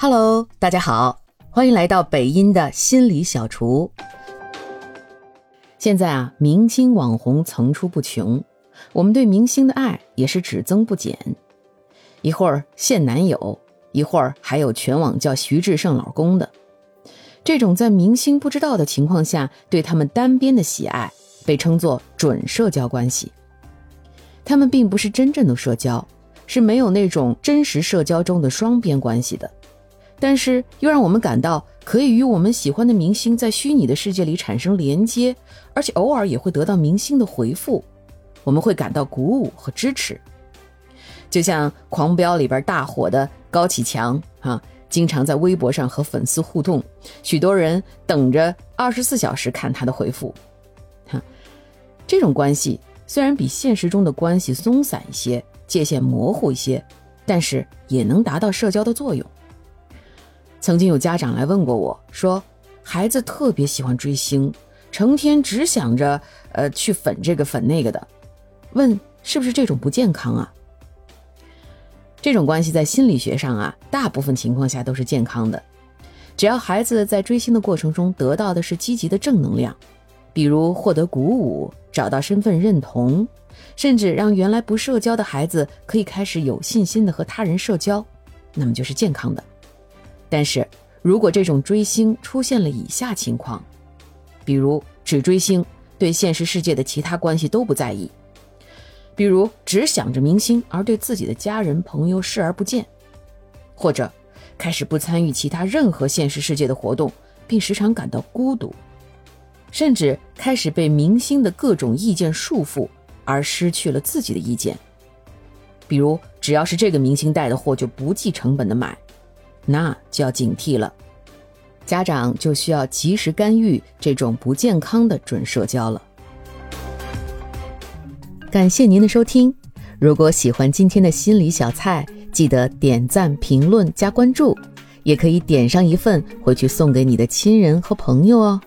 Hello，大家好，欢迎来到北音的心理小厨。现在啊，明星网红层出不穷，我们对明星的爱也是只增不减。一会儿现男友，一会儿还有全网叫徐志胜老公的。这种在明星不知道的情况下对他们单边的喜爱，被称作准社交关系。他们并不是真正的社交，是没有那种真实社交中的双边关系的。但是又让我们感到可以与我们喜欢的明星在虚拟的世界里产生连接，而且偶尔也会得到明星的回复，我们会感到鼓舞和支持。就像《狂飙》里边大火的高启强啊，经常在微博上和粉丝互动，许多人等着二十四小时看他的回复。哈，这种关系虽然比现实中的关系松散一些，界限模糊一些，但是也能达到社交的作用。曾经有家长来问过我，说孩子特别喜欢追星，成天只想着呃去粉这个粉那个的，问是不是这种不健康啊？这种关系在心理学上啊，大部分情况下都是健康的，只要孩子在追星的过程中得到的是积极的正能量，比如获得鼓舞、找到身份认同，甚至让原来不社交的孩子可以开始有信心的和他人社交，那么就是健康的。但是如果这种追星出现了以下情况，比如只追星，对现实世界的其他关系都不在意，比如只想着明星而对自己的家人朋友视而不见，或者开始不参与其他任何现实世界的活动，并时常感到孤独，甚至开始被明星的各种意见束缚而失去了自己的意见，比如只要是这个明星带的货就不计成本的买。那就要警惕了，家长就需要及时干预这种不健康的准社交了。感谢您的收听，如果喜欢今天的心理小菜，记得点赞、评论、加关注，也可以点上一份回去送给你的亲人和朋友哦。